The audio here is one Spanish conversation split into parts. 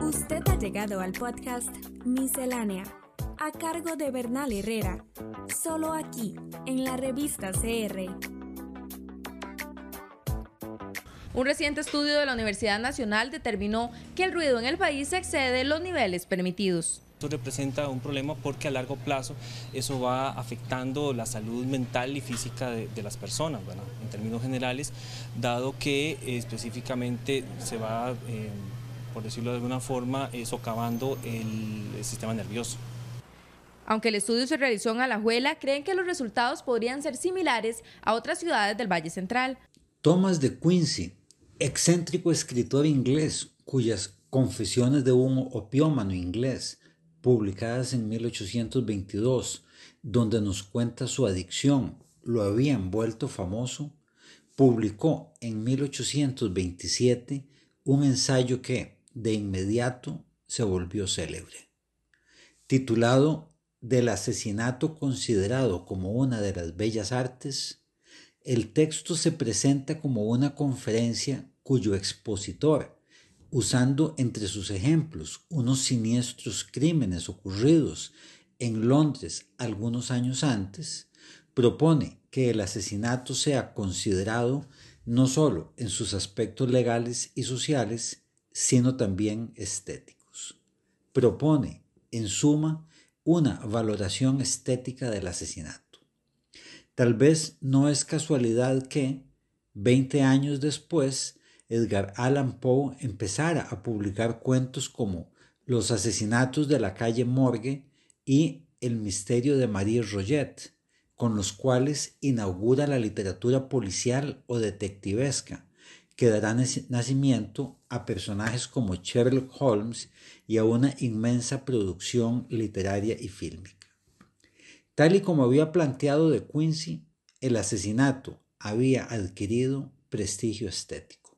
Usted ha llegado al podcast Miscelánea, a cargo de Bernal Herrera, solo aquí, en la revista CR. Un reciente estudio de la Universidad Nacional determinó que el ruido en el país excede los niveles permitidos. Esto representa un problema porque a largo plazo eso va afectando la salud mental y física de, las personas, en términos generales, dado que eh, específicamente se va, eh, por decirlo de alguna forma, eh, socavando el, el sistema nervioso. Aunque el estudio se realizó en Alajuela, creen que los resultados podrían ser similares a otras ciudades del Valle Central. Thomas de Quincy, excéntrico escritor inglés cuyas Confesiones de un opiómano inglés publicadas en 1822, donde nos cuenta su adicción, lo habían vuelto famoso, publicó en 1827 un ensayo que, de inmediato, se volvió célebre. Titulado Del asesinato considerado como una de las bellas artes, el texto se presenta como una conferencia cuyo expositor, usando entre sus ejemplos unos siniestros crímenes ocurridos en Londres algunos años antes, propone que el asesinato sea considerado no solo en sus aspectos legales y sociales, sino también estéticos. Propone, en suma, una valoración estética del asesinato. Tal vez no es casualidad que, 20 años después, Edgar Allan Poe empezara a publicar cuentos como Los asesinatos de la calle Morgue y El misterio de Marie Roget, con los cuales inaugura la literatura policial o detectivesca, que dará nacimiento a personajes como Sherlock Holmes y a una inmensa producción literaria y fílmica. Tal y como había planteado de Quincy, el asesinato había adquirido prestigio estético.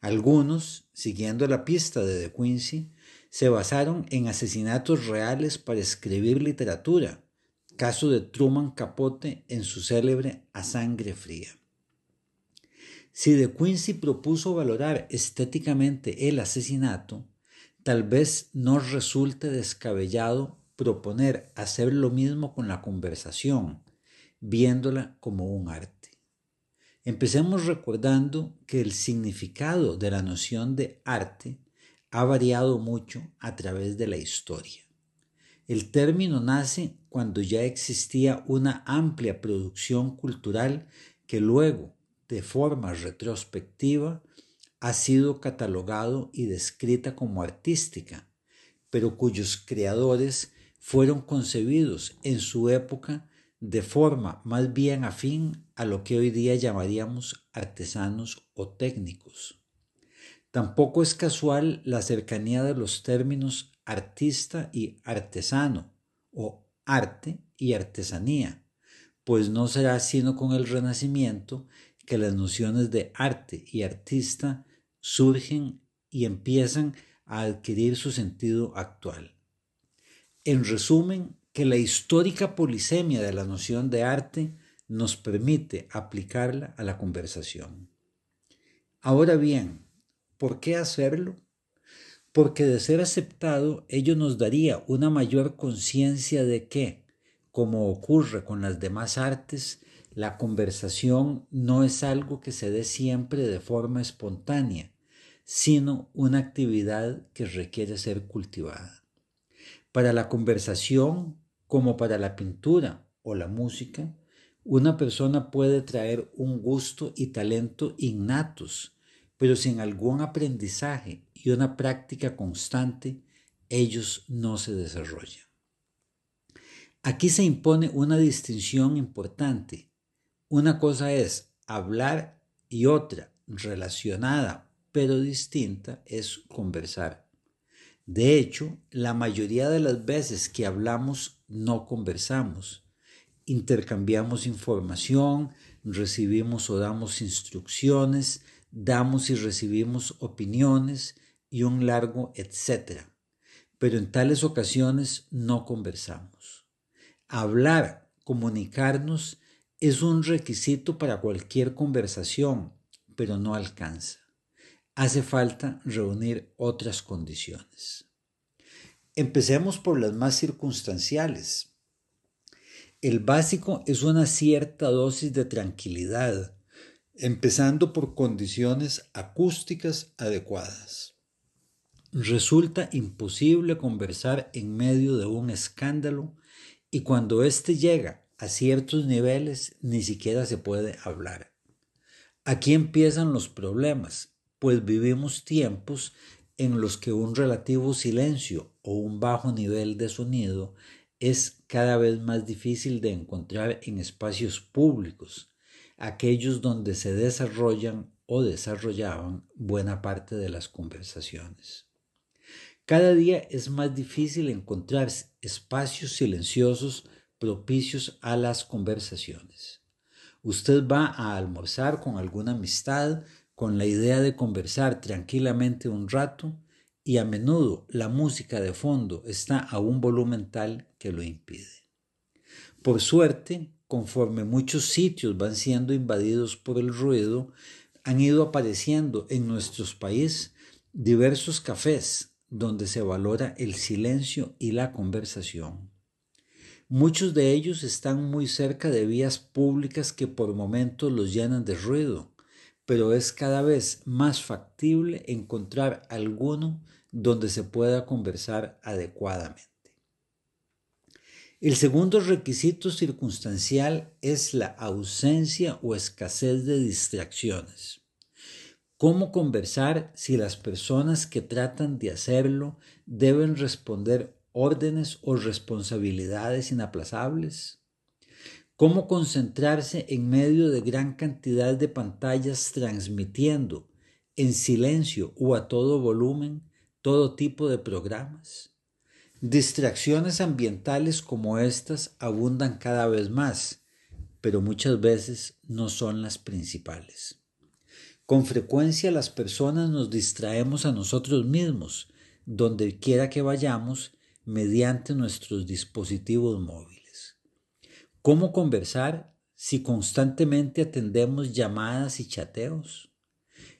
Algunos, siguiendo la pista de De Quincy, se basaron en asesinatos reales para escribir literatura, caso de Truman Capote en su célebre A Sangre Fría. Si De Quincy propuso valorar estéticamente el asesinato, tal vez no resulte descabellado proponer hacer lo mismo con la conversación, viéndola como un arte. Empecemos recordando que el significado de la noción de arte ha variado mucho a través de la historia. El término nace cuando ya existía una amplia producción cultural que luego, de forma retrospectiva, ha sido catalogado y descrita como artística, pero cuyos creadores fueron concebidos en su época de forma más bien afín a lo que hoy día llamaríamos artesanos o técnicos. Tampoco es casual la cercanía de los términos artista y artesano o arte y artesanía, pues no será sino con el Renacimiento que las nociones de arte y artista surgen y empiezan a adquirir su sentido actual. En resumen, que la histórica polisemia de la noción de arte nos permite aplicarla a la conversación. Ahora bien, ¿por qué hacerlo? Porque de ser aceptado ello nos daría una mayor conciencia de que, como ocurre con las demás artes, la conversación no es algo que se dé siempre de forma espontánea, sino una actividad que requiere ser cultivada. Para la conversación, como para la pintura o la música, una persona puede traer un gusto y talento innatos, pero sin algún aprendizaje y una práctica constante, ellos no se desarrollan. Aquí se impone una distinción importante. Una cosa es hablar y otra, relacionada pero distinta, es conversar. De hecho, la mayoría de las veces que hablamos no conversamos. Intercambiamos información, recibimos o damos instrucciones, damos y recibimos opiniones y un largo etcétera. Pero en tales ocasiones no conversamos. Hablar, comunicarnos, es un requisito para cualquier conversación, pero no alcanza. Hace falta reunir otras condiciones. Empecemos por las más circunstanciales. El básico es una cierta dosis de tranquilidad, empezando por condiciones acústicas adecuadas. Resulta imposible conversar en medio de un escándalo y cuando éste llega a ciertos niveles ni siquiera se puede hablar. Aquí empiezan los problemas, pues vivimos tiempos en los que un relativo silencio o un bajo nivel de sonido es cada vez más difícil de encontrar en espacios públicos, aquellos donde se desarrollan o desarrollaban buena parte de las conversaciones. Cada día es más difícil encontrar espacios silenciosos propicios a las conversaciones. Usted va a almorzar con alguna amistad con la idea de conversar tranquilamente un rato y a menudo la música de fondo está a un volumen tal que lo impide. Por suerte, conforme muchos sitios van siendo invadidos por el ruido, han ido apareciendo en nuestros países diversos cafés donde se valora el silencio y la conversación. Muchos de ellos están muy cerca de vías públicas que por momentos los llenan de ruido, pero es cada vez más factible encontrar alguno donde se pueda conversar adecuadamente. El segundo requisito circunstancial es la ausencia o escasez de distracciones. ¿Cómo conversar si las personas que tratan de hacerlo deben responder órdenes o responsabilidades inaplazables? ¿Cómo concentrarse en medio de gran cantidad de pantallas transmitiendo en silencio o a todo volumen todo tipo de programas? Distracciones ambientales como estas abundan cada vez más, pero muchas veces no son las principales. Con frecuencia las personas nos distraemos a nosotros mismos, donde quiera que vayamos, mediante nuestros dispositivos móviles. ¿Cómo conversar si constantemente atendemos llamadas y chateos?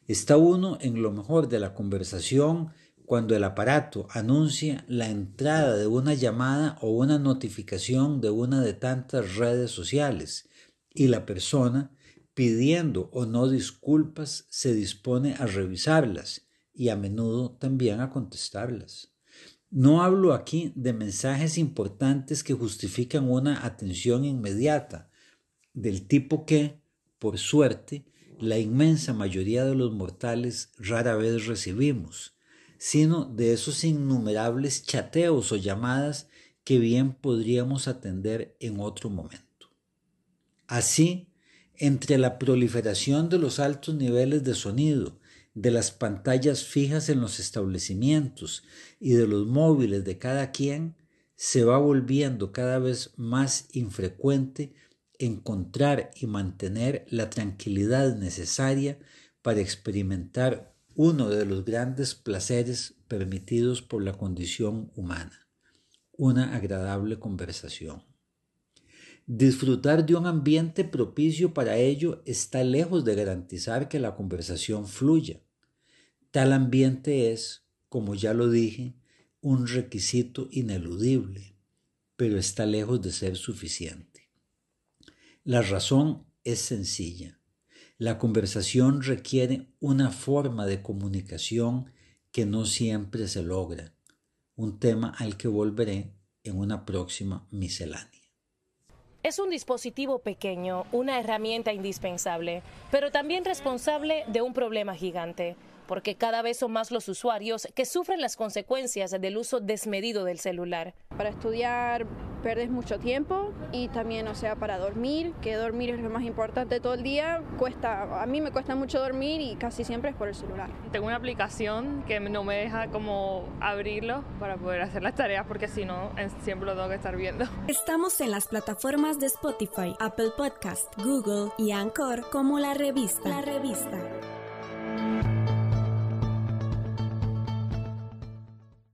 Está uno en lo mejor de la conversación cuando el aparato anuncia la entrada de una llamada o una notificación de una de tantas redes sociales y la persona pidiendo o no disculpas se dispone a revisarlas y a menudo también a contestarlas. No hablo aquí de mensajes importantes que justifican una atención inmediata, del tipo que, por suerte, la inmensa mayoría de los mortales rara vez recibimos, sino de esos innumerables chateos o llamadas que bien podríamos atender en otro momento. Así, entre la proliferación de los altos niveles de sonido, de las pantallas fijas en los establecimientos y de los móviles de cada quien, se va volviendo cada vez más infrecuente encontrar y mantener la tranquilidad necesaria para experimentar uno de los grandes placeres permitidos por la condición humana, una agradable conversación. Disfrutar de un ambiente propicio para ello está lejos de garantizar que la conversación fluya. Tal ambiente es, como ya lo dije, un requisito ineludible, pero está lejos de ser suficiente. La razón es sencilla. La conversación requiere una forma de comunicación que no siempre se logra, un tema al que volveré en una próxima miscelánea. Es un dispositivo pequeño, una herramienta indispensable, pero también responsable de un problema gigante, porque cada vez son más los usuarios que sufren las consecuencias del uso desmedido del celular. Para estudiar perdes mucho tiempo y también, o sea, para dormir, que dormir es lo más importante todo el día, cuesta, a mí me cuesta mucho dormir y casi siempre es por el celular. Tengo una aplicación que no me deja como abrirlo para poder hacer las tareas porque si no, siempre lo tengo que estar viendo. Estamos en las plataformas de Spotify, Apple Podcast, Google y Anchor como la revista. La revista.